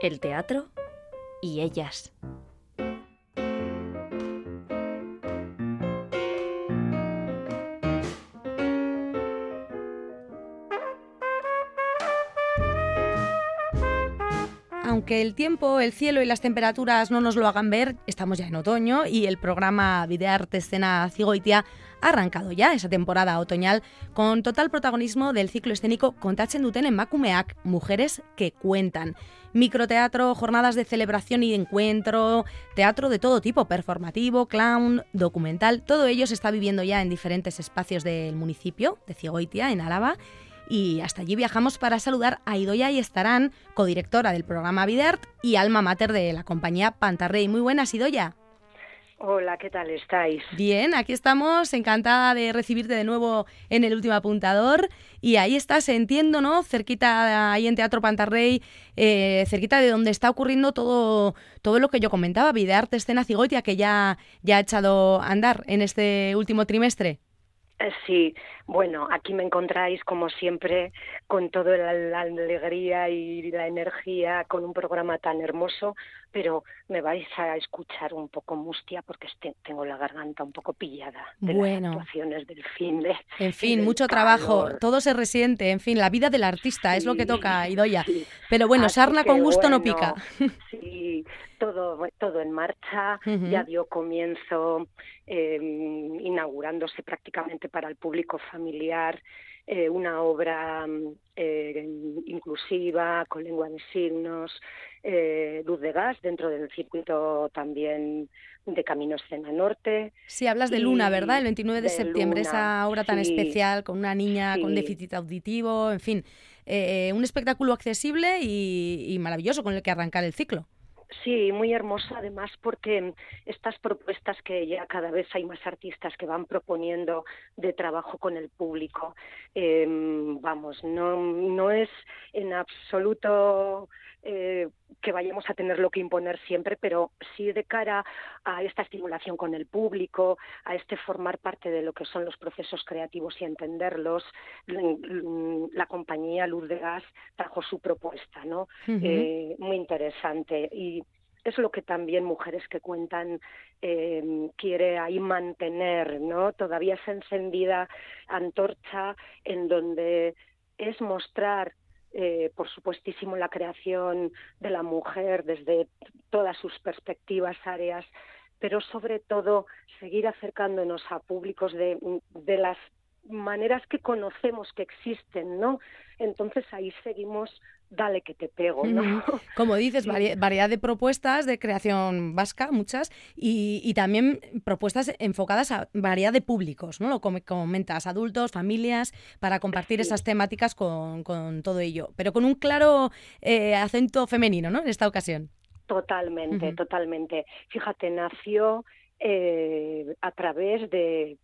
el teatro y ellas. Aunque el tiempo, el cielo y las temperaturas no nos lo hagan ver, estamos ya en otoño y el programa Videarte Escena Cigoitia ha arrancado ya esa temporada otoñal con total protagonismo del ciclo escénico Contachen duten en Macumeac, Mujeres que cuentan. Microteatro, jornadas de celebración y de encuentro, teatro de todo tipo, performativo, clown, documental, todo ello se está viviendo ya en diferentes espacios del municipio de Cigoitia, en Álava y hasta allí viajamos para saludar a Idoya y Estarán, codirectora del programa Vidert y alma mater de la compañía Pantarrey. Muy buenas, Idoya. Hola, ¿qué tal estáis? Bien, aquí estamos, encantada de recibirte de nuevo en el último apuntador. Y ahí estás, entiendo, ¿no? Cerquita, ahí en Teatro Pantarrey, eh, cerquita de donde está ocurriendo todo, todo lo que yo comentaba, Videarte Escena Cigotia, que ya, ya ha echado a andar en este último trimestre. Eh, sí, bueno, aquí me encontráis como siempre con toda la, alegría y la energía, con un programa tan hermoso, pero me vais a escuchar un poco mustia porque este, tengo la garganta un poco pillada de las actuaciones del fin de. En fin, mucho trabajo, todo se resiente, en fin, la vida del artista es lo que toca, Idoya. Pero bueno, sarna con gusto no pica. Sí, todo, todo en marcha, ya dio comienzo em, inaugurándose prácticamente para el público familiar eh, una obra eh, inclusiva, con lengua de signos, eh, luz de gas dentro del circuito también de Camino Escena Norte. Sí, hablas de Luna, ¿verdad? El 29 de, septiembre, esa obra tan especial con una niña con déficit auditivo, en fin, un espectáculo accesible y maravilloso con el que arrancar el ciclo. Sí, muy hermoso además porque estas propuestas que ya cada vez hay más artistas que van proponiendo de trabajo con el público, em, vamos, no, no es en absoluto eh, que vayamos a tener lo que imponer siempre, pero sí de cara a esta estimulación con el público, a este formar parte de lo que son los procesos creativos y entenderlos, la compañía Luz de Gas trajo su propuesta, ¿no? Eh, muy interesante y es lo que también mujeres que cuentan eh, quiere ahí mantener, ¿no? Todavía esa encendida antorcha en donde es mostrar eh, por supuestísimo la creación de la mujer desde todas sus perspectivas, áreas, pero sobre todo seguir acercándonos a públicos de, de las maneras que conocemos que existen, ¿no? Entonces ahí seguimos dale que te pego, ¿no? Como dices, variedad de propuestas de creación vasca, muchas, y, también propuestas enfocadas a variedad de públicos, ¿no? Lo comentas, adultos, familias, para compartir esas temáticas con, todo ello, pero con un claro eh, acento femenino, ¿no? En esta ocasión. Totalmente, totalmente. Fíjate, nació eh, a través de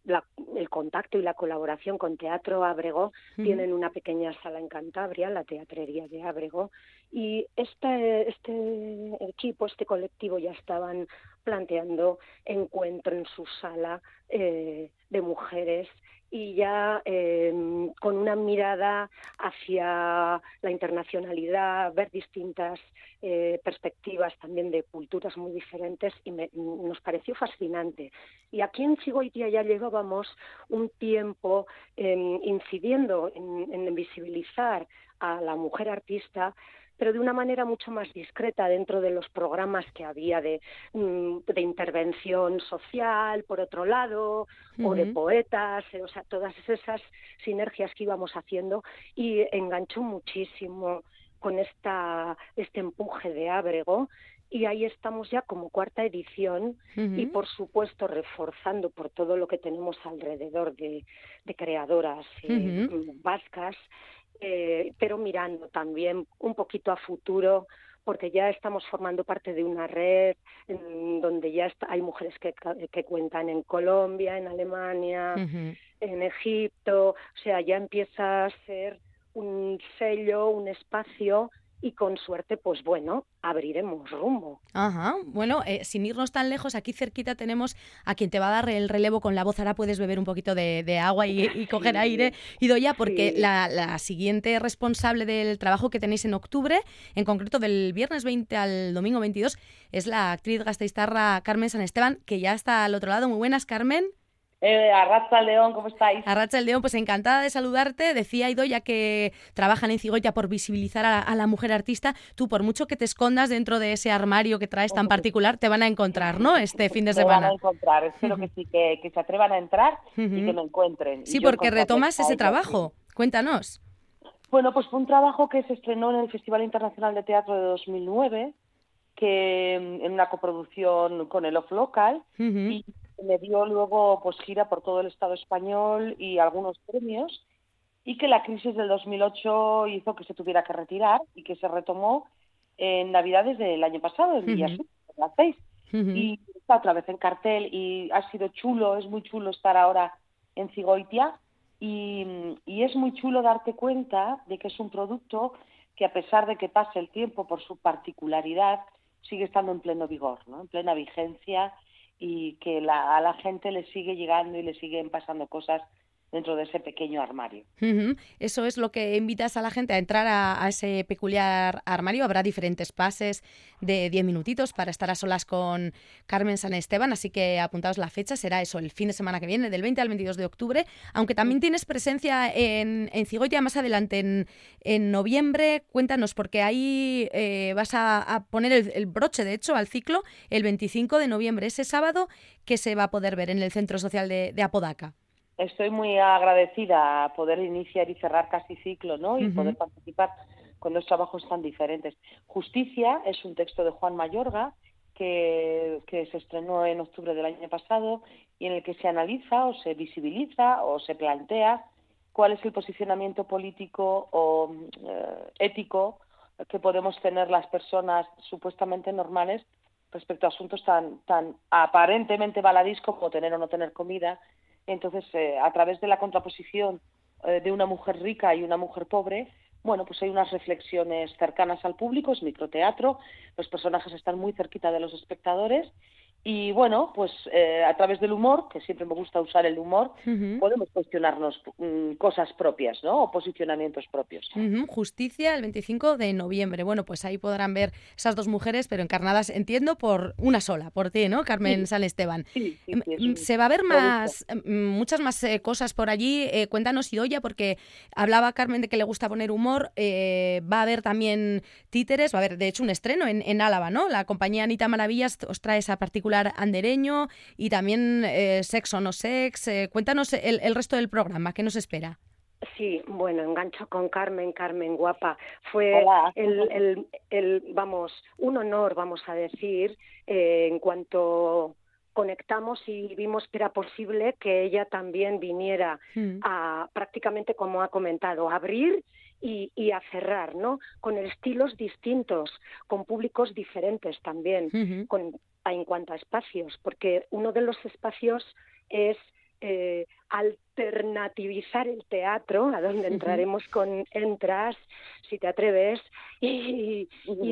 el contacto y la colaboración con Teatro Ábrego. Tienen una pequeña sala en Cantabria, la Teatrería de Ábrego, y este, este equipo, este colectivo ya estaban planteando encuentro en su sala eh, de mujeres y ya em, con una mirada hacia la internacionalidad, ver distintas eh, perspectivas también de culturas muy diferentes y nos pareció fascinante. Y aquí en Chigoitia ya llevábamos un tiempo em, incidiendo en, en visibilizar a la mujer artista pero de una manera mucho más discreta dentro de los programas que había de, mm, de intervención social, por otro lado, o de poetas, eh, o sea, todas esas sinergias que íbamos haciendo y enganchó muchísimo con esta, este empuje de Ábrego. Y ahí estamos ya como cuarta edición y por supuesto reforzando por todo lo que tenemos alrededor de, de creadoras eh, vascas eh, pero mirando también un poquito a futuro porque ya estamos formando parte de una red en donde ya hay mujeres que, que, cuentan en Colombia, en Alemania, en Egipto, o sea, ya empieza a ser un sello, un espacio y con suerte, pues bueno, abriremos rumbo. Ajá, bueno, eh, sin irnos tan lejos, aquí cerquita tenemos a quien te va a dar el relevo con la voz, ahora puedes beber un poquito de, agua y, coger aire, y ya porque la, la, siguiente responsable del trabajo que tenéis en octubre, en concreto del viernes 20 al domingo 22, es la actriz gasteiztarra Carmen San Esteban, que ya está al otro lado. Muy buenas, Carmen. Eh, Arracha León, ¿cómo estáis? Arracha León, pues encantada de saludarte. Decía ya que trabajan en Cigoya por visibilizar a la, mujer artista. Tú, por mucho que te escondas dentro de ese armario que traes tan particular, te van a encontrar, ¿no? Este fin de semana. Te van a encontrar, espero que sí, que, se atrevan a entrar y que me encuentren. Sí, porque retomas ese trabajo. Cuéntanos. Bueno, pues fue un trabajo que se estrenó en el Festival Internacional de Teatro de 2009, que en una coproducción con el Off Local, y me dio luego pues gira por todo el Estado español y algunos premios y que la crisis del 2008 hizo que se tuviera que retirar y que se retomó en Navidades del año pasado, en Villas, las seis. Y está otra vez en cartel y ha sido chulo, es muy chulo estar ahora en Cigoitia y, y es muy chulo darte cuenta de que es un producto que a pesar de que pase el tiempo por su particularidad, sigue estando en pleno vigor, ¿no? en plena vigencia y que a la gente le sigue llegando y le siguen pasando cosas dentro de ese pequeño armario. Eso es lo que invitas a la gente a entrar a, ese peculiar armario. Habrá diferentes pases de 10 minutitos para estar a solas con Carmen San Esteban, así que apuntaos la fecha, será eso, el fin de semana que viene, del 20 al 22 de octubre, aunque también tienes presencia en, en Cigoya más adelante, en, noviembre. Cuéntanos, porque ahí eh, vas a, poner el, broche, de hecho, al ciclo el 25 de noviembre, ese sábado que se va a poder ver en el Centro Social de Apodaca estoy muy agradecida a poder iniciar y cerrar casi ciclo, ¿no? Y poder participar con dos trabajos tan diferentes. Justicia es un texto de Juan Mayorga que, que se estrenó en octubre del año pasado y en el que se analiza o se visibiliza o se plantea cuál es el posicionamiento político o eh, ético que podemos tener las personas supuestamente normales respecto a asuntos tan, tan aparentemente baladís como tener o no tener comida entonces, eh, a través de la contraposición eh, de una mujer rica y una mujer pobre, bueno, pues hay unas reflexiones cercanas al público, es microteatro, los personajes están muy cerquita de los espectadores y bueno, pues eh, a través del humor, que siempre me gusta usar el humor, podemos cuestionarnos mm, cosas propias, ¿no? O posicionamientos propios. Justicia el 25 de noviembre. Bueno, pues ahí podrán ver esas dos mujeres, pero encarnadas, entiendo, por una sola, por ti, ¿no? Carmen San Esteban. Mm, se va a ver más, mm, muchas más eh, cosas por allí. Eh, cuéntanos, Idoya, porque hablaba Carmen de que le gusta poner humor. va a haber también títeres, va a haber, de hecho, un estreno en, en Álava, ¿no? La compañía Anita Maravillas os trae esa particular andereño y también eh, Sex o no Sex. Eh, cuéntanos el, resto del programa, ¿qué nos espera? Sí, bueno, engancho con Carmen, Carmen guapa. Fue el, el, vamos, un honor, vamos a decir, eh, en cuanto conectamos y vimos que era posible que ella también viniera hmm. a prácticamente como ha comentado, a abrir y, y, a cerrar, ¿no? Con estilos distintos, con públicos diferentes también, con en cuanto a espacios, porque uno de los espacios es eh, alternativizar el teatro, a donde entraremos con Entras, si te atreves, y,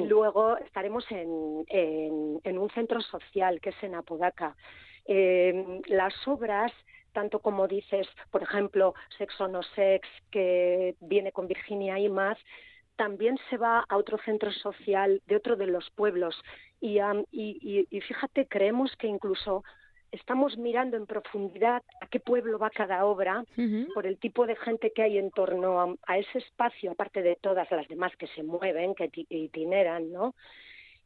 luego estaremos en, en, un centro social que es en Apodaca. Eh, las obras tanto como dices, por ejemplo, Sexo no Sex, que viene con Virginia Imaz, también se va a otro centro social de otro de los pueblos y, y, fíjate, creemos que incluso estamos mirando en profundidad a qué pueblo va cada obra por el tipo de gente que hay en torno a, ese espacio, aparte de todas las demás que se mueven, que itineran, ¿no?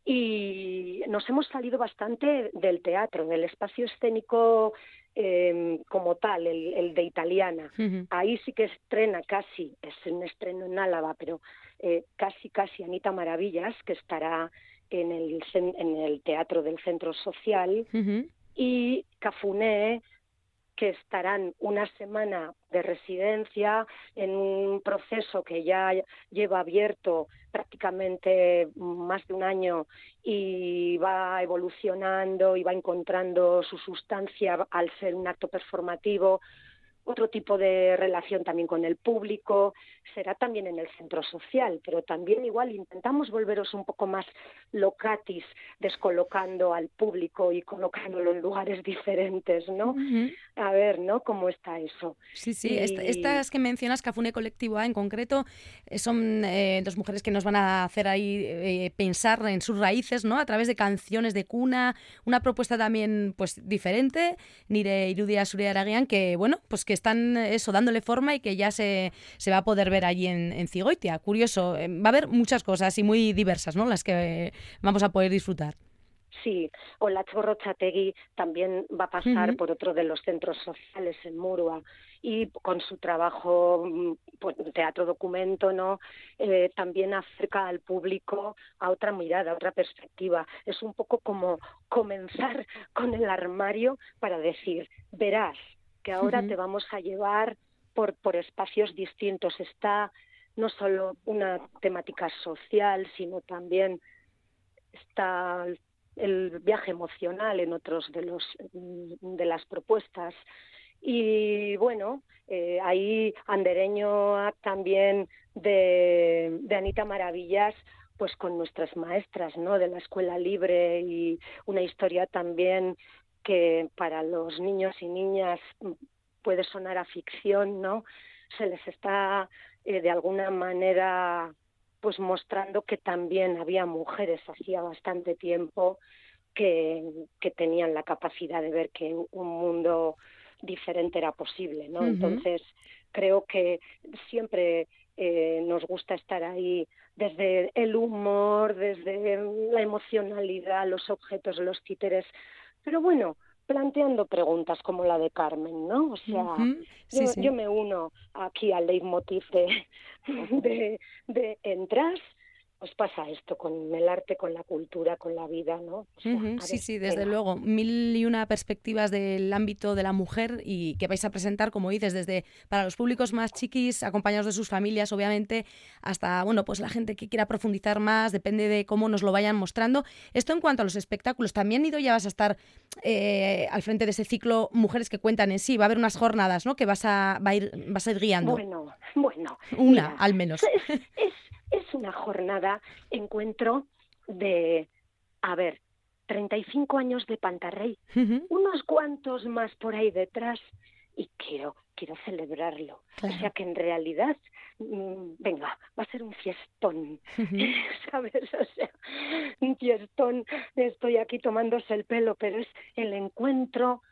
Y nos hemos salido bastante del teatro, del espacio escénico em, como tal, el, de italiana. Ahí sí que estrena casi, es un estreno en Álava, pero eh, casi, casi Anita Maravillas, que estará en el, en el Teatro del Centro Social, y Cafuné, que estarán una semana de residencia en un proceso que ya lleva abierto prácticamente más de un año y va evolucionando y va encontrando su sustancia al ser un acto performativo otro tipo de relación también con el público, será también en el centro social, pero también igual intentamos volveros un poco más locatis, descolocando al público y colocándolo en lugares diferentes, ¿no? A ver, ¿no? ¿Cómo está eso? Sí, sí, estas que mencionas, Cafune Colectivo A en concreto, eh, son eh, dos mujeres que nos van a hacer ahí eh, pensar en sus raíces, ¿no? A través de canciones de cuna, una propuesta también, pues, diferente, Nire Irudia Suria Araguian, que, bueno, pues que están eso, dándole forma y que ya se, se va a poder ver allí en, en Cigoitia. Curioso, eh, va a haber muchas cosas y muy diversas, ¿no? Las que vamos a poder disfrutar. Sí, o la Chategui también va a pasar por otro de los centros sociales en Murua y con su trabajo mm, pues, teatro documento no eh, también acerca al público a otra mirada, a otra perspectiva. Es un poco como comenzar con el armario para decir verás que ahora te vamos a llevar por, por espacios distintos. Está no solo una temática social, sino también está el viaje emocional en otros de los de las propuestas. Y bueno eh, ahí andereño también de, de Anita Maravillas pues con nuestras maestras no de la escuela libre y una historia también que para los niños y niñas puede sonar a ficción no se les está eh, de alguna manera pues mostrando que también había mujeres hacía bastante tiempo que, que tenían la capacidad de ver que un mundo diferente era posible, ¿no? Entonces creo que siempre eh, nos gusta estar ahí desde el humor, desde la emocionalidad, los objetos, los títeres, pero bueno, planteando preguntas como la de Carmen, ¿no? O sea, yo, me uno aquí al leitmotiv de, de, de entras pues pasa esto con el arte, con la cultura, con la vida, ¿no? sí, sí, desde luego. Mil y una perspectivas del ámbito de la mujer y que vais a presentar, como dices, desde para los públicos más chiquis, acompañados de sus familias, obviamente, hasta, bueno, pues la gente que quiera profundizar más, depende de cómo nos lo vayan mostrando. Esto en cuanto a los espectáculos, también, Ido, ya vas a estar eh, al frente de ese ciclo Mujeres que cuentan en sí. Va a haber unas jornadas, ¿no? Que vas a, va a ir, vas a ir guiando. Bueno, bueno. Una, al menos. es una jornada encuentro de, a ver, 35 años de Pantarrey, unos cuantos más por ahí detrás y quiero quiero celebrarlo. O sea que en realidad, mm, venga, va a ser un fiestón, ¿sabes? O sea, un fiestón, estoy aquí tomándose el pelo, pero es el encuentro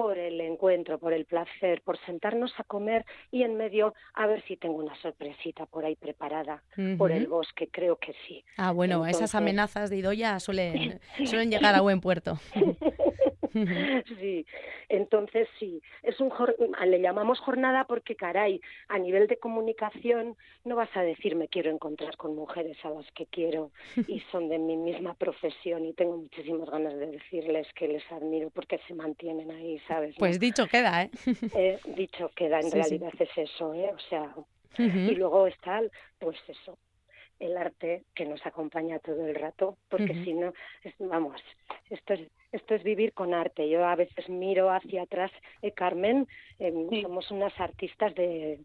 por el encuentro, por el placer, por sentarnos a comer y en medio a ver si tengo una sorpresita por ahí preparada por el bosque, creo que sí. Ah, bueno, esas amenazas de Idoya suelen, suelen llegar a buen puerto. sí, entonces sí, es un le llamamos jornada porque caray, a nivel de comunicación no vas a decir me quiero encontrar con mujeres a las que quiero y son de mi misma profesión y tengo muchísimas ganas de decirles que les admiro porque se mantienen ahí, ¿sabes? Pues dicho queda, ¿eh? ¿eh? Dicho queda, en realidad es eso, ¿eh? O sea, y luego está, pues eso, el arte que nos acompaña todo el rato, porque si no, vamos, esto es, esto es vivir con arte. Yo a veces miro hacia atrás, eh, Carmen, em, somos unas artistas de,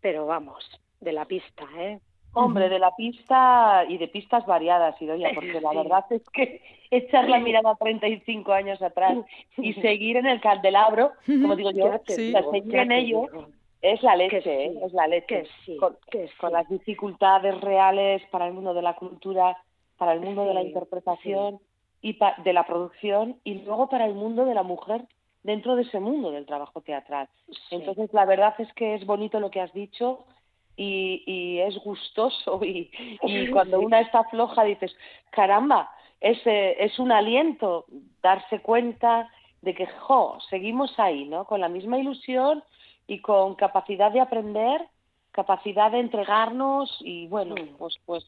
pero vamos, de la pista, ¿eh? Hombre, de la pista y de pistas variadas, Idoia, porque la verdad es que echar la mirada 35 años atrás y seguir en el candelabro, como digo yo, seguir en ello, es la leche, ¿eh? es la leche. con, las dificultades reales para el mundo de la cultura, para el mundo de la interpretación y de la producción y luego para el mundo de la mujer dentro de ese mundo del trabajo teatral. Entonces, la verdad es que es bonito lo que has dicho y, y es gustoso y, y cuando una está floja dices, caramba, es, es un aliento darse cuenta de que, jo, seguimos ahí, ¿no? Con la misma ilusión y con capacidad de aprender, capacidad de entregarnos y bueno, pues pues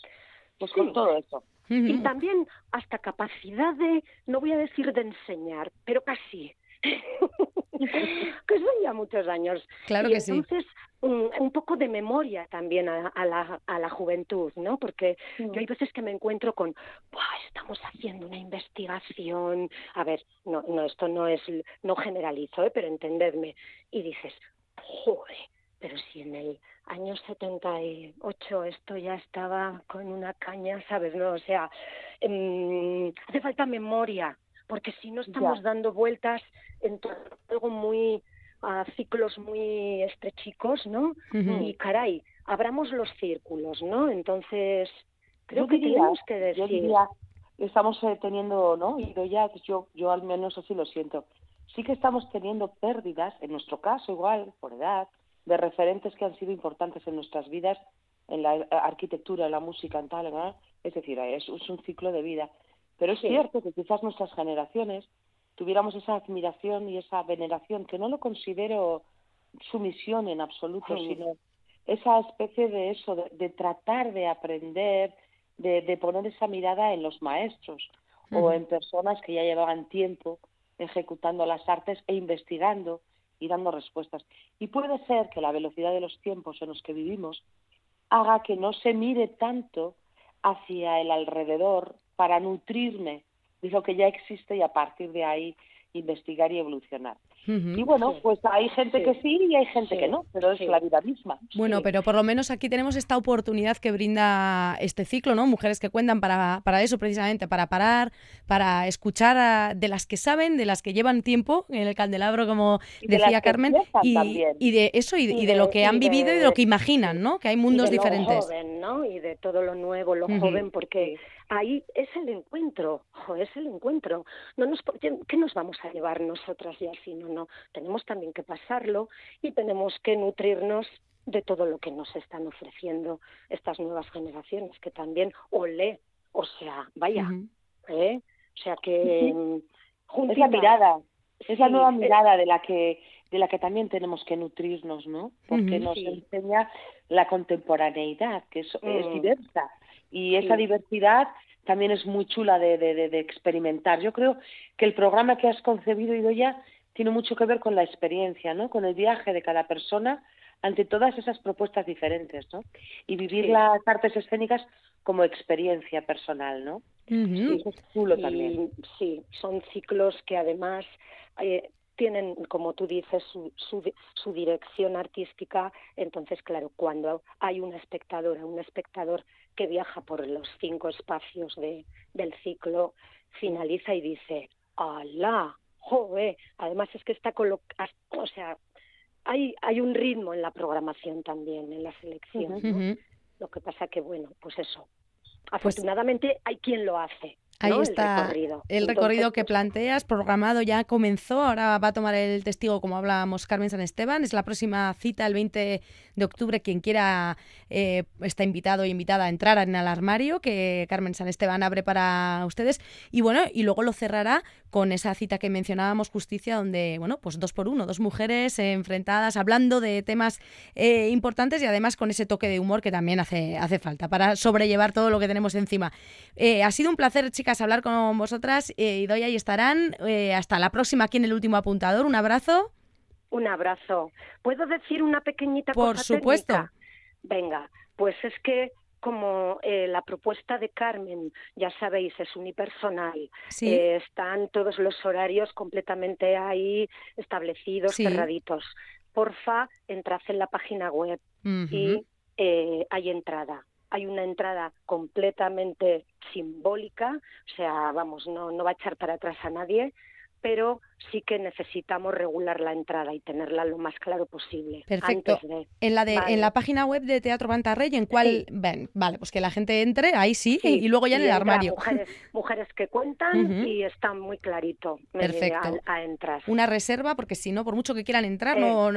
pues con todo eso. Y también hasta capacidad de, no voy a decir de enseñar, pero casi. que son ya muchos años. Claro y que entonces, Un, un, poco de memoria también a, a, la, a la juventud, ¿no? Porque yo hay veces que me encuentro con, estamos haciendo una investigación, a ver, no, no, esto no es, no generalizo, ¿eh? pero entendedme, y dices, joder, pero si en el año 78 esto ya estaba con una caña, ¿sabes? No, o sea, em, hace falta memoria, porque si no estamos dando vueltas en algo muy a ciclos muy estrechicos, ¿no? Y caray, abramos los círculos, ¿no? Entonces, creo que tenemos que decir. estamos eh, teniendo, ¿no? Y ya, yo, yo al menos así lo siento. Sí que estamos teniendo pérdidas, en nuestro caso igual, por edad, de referentes que han sido importantes en nuestras vidas, en la arquitectura, en la música, en tal, ¿no? es decir, es, un ciclo de vida. Pero es cierto que quizás nuestras generaciones tuviéramos esa admiración y esa veneración, que no lo considero sumisión en absoluto, sino esa especie de eso, de, tratar de aprender, de, poner esa mirada en los maestros o en personas que ya llevaban tiempo ejecutando las artes e investigando y dando respuestas. Y puede ser que la velocidad de los tiempos en los que vivimos haga que no se mire tanto hacia el alrededor para nutrirme de lo que ya existe y a partir de ahí investigar y evolucionar. Y bueno, pues hay gente que sí y hay gente que no, pero es la vida misma. Bueno, pero por lo menos aquí tenemos esta oportunidad que brinda este ciclo, ¿no? Mujeres que cuentan para, para eso precisamente, para parar, para escuchar de las que saben, de las que llevan tiempo en el candelabro, como decía Carmen, y, y, de eso y, de, lo que han vivido y de lo que imaginan, ¿no? Que hay mundos diferentes. joven, ¿no? Y de todo lo nuevo, lo joven, porque ahí es el encuentro, es el encuentro. No nos, ¿Qué nos vamos a llevar nosotras ya si no, no? Tenemos también que pasarlo y tenemos que nutrirnos de todo lo que nos están ofreciendo estas nuevas generaciones, que también olé, o sea, vaya, ¿eh? O sea que... Uh Es la mirada, es la nueva eh, mirada de la que de la que también tenemos que nutrirnos, ¿no? Porque nos enseña la contemporaneidad, que es, es mm. diversa y esa diversidad también es muy chula de, de, experimentar. Yo creo que el programa que has concebido, Idoya, tiene mucho que ver con la experiencia, ¿no? Con el viaje de cada persona ante todas esas propuestas diferentes, ¿no? Y vivir las artes escénicas como experiencia personal, ¿no? eso es chulo también. Sí, son ciclos que además eh, tienen, como tú dices, su, su, dirección artística. Entonces, claro, cuando hay una espectadora, un espectador que viaja por los cinco espacios de, del ciclo, finaliza y dice, ¡Alá! ¡Joder! Además es que está colocado, o sea, hay, hay un ritmo en la programación también, en la selección. Lo que pasa que, bueno, pues eso. Pues Afortunadamente hay quien lo hace. Ahí está el recorrido, que pues planteas, programado ya comenzó, ahora va a tomar el testigo como hablábamos Carmen San Esteban, es la próxima cita el 20 de octubre, quien quiera eh, está invitado y invitada a entrar en el armario que Carmen San Esteban abre para ustedes. Y bueno, y luego lo cerrará con esa cita que mencionábamos, Justicia, donde, bueno, pues dos por uno, dos mujeres enfrentadas, hablando de temas eh, importantes y además con ese toque de humor que también hace, hace falta para sobrellevar todo lo que tenemos encima. Eh, ha sido un placer, chicas hablar con vosotras. Eh, y doy ahí estarán. Eh, hasta la próxima aquí en el último apuntador. Un abrazo. Un abrazo. ¿Puedo decir una pequeñita Por cosa? Por supuesto. Venga, pues es que como eh, la propuesta de Carmen, ya sabéis, es unipersonal, están todos los horarios completamente ahí establecidos, cerraditos. Porfa, entrad en la página web y hay entrada hay una entrada completamente simbólica, o sea, vamos, no, no va a echar para atrás a nadie, pero sí que necesitamos regular la entrada y tenerla lo más claro posible. Perfecto. en la de en la página web de Teatro Bantarrey, ¿en cuál ven? Vale, pues que la gente entre, ahí sí, y luego ya en el armario. Mujeres, que cuentan y está muy clarito Perfecto. A, entrar. Una reserva, porque si no, por mucho que quieran entrar, no,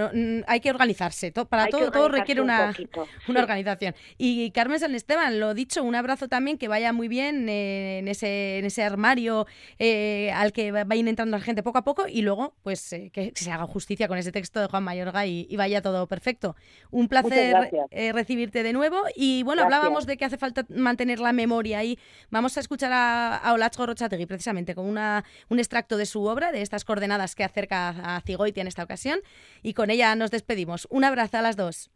hay que organizarse. para todo, todo requiere una, una organización. Y Carmen San Esteban, lo dicho, un abrazo también que vaya muy bien eh, en, ese, en ese armario eh, al que vayan entrando la gente poco a poco y luego pues eh, que se haga justicia con ese texto de Juan Mayorga y, vaya todo perfecto. Un placer eh, recibirte de nuevo y bueno, hablábamos de que hace falta mantener la memoria y vamos a escuchar a, a Olachgo Rochategui precisamente con una, un extracto de su obra, de estas coordenadas que acerca a Cigoitia en esta ocasión y con ella nos despedimos. Un abrazo a las dos.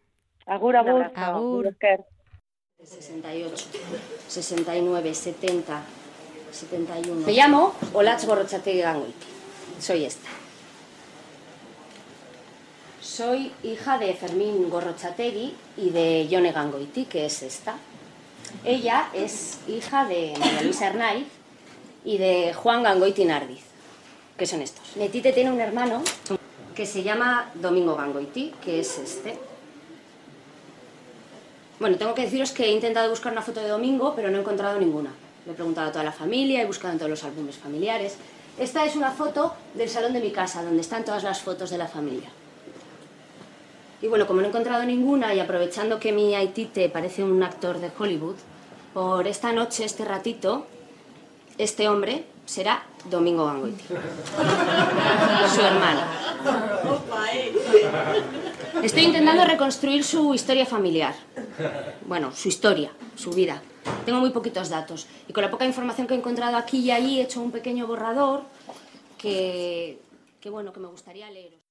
Agur, agur. Agur. 68, 69, 70, 71. Me llamo Olachgo Gorrochategui soy esta. Soy hija de Fermín Gorrochategui y de Yone Gangoiti, que es esta. Ella es hija de María Luisa Hernaiz y de Juan Gangoiti Nardiz, que son estos. Netite tiene un hermano que se llama Domingo Gangoiti, que es este. Bueno, tengo que deciros que he intentado buscar una foto de Domingo, pero no he encontrado ninguna. Le he preguntado a toda la familia, he buscado en todos los álbumes familiares. Esta es una foto del salón de mi casa, donde están todas las fotos de la familia. Y bueno, como no he encontrado ninguna y aprovechando que mi Aitite parece un actor de Hollywood, por esta noche, este ratito, este hombre será Domingo Gangoiti. Su hermano. Estoy intentando reconstruir su historia familiar. Bueno, su historia, su vida. Tengo muy poquitos datos. Y con la poca información que he encontrado aquí y allí he hecho un pequeño borrador que, que bueno, que me gustaría leeros.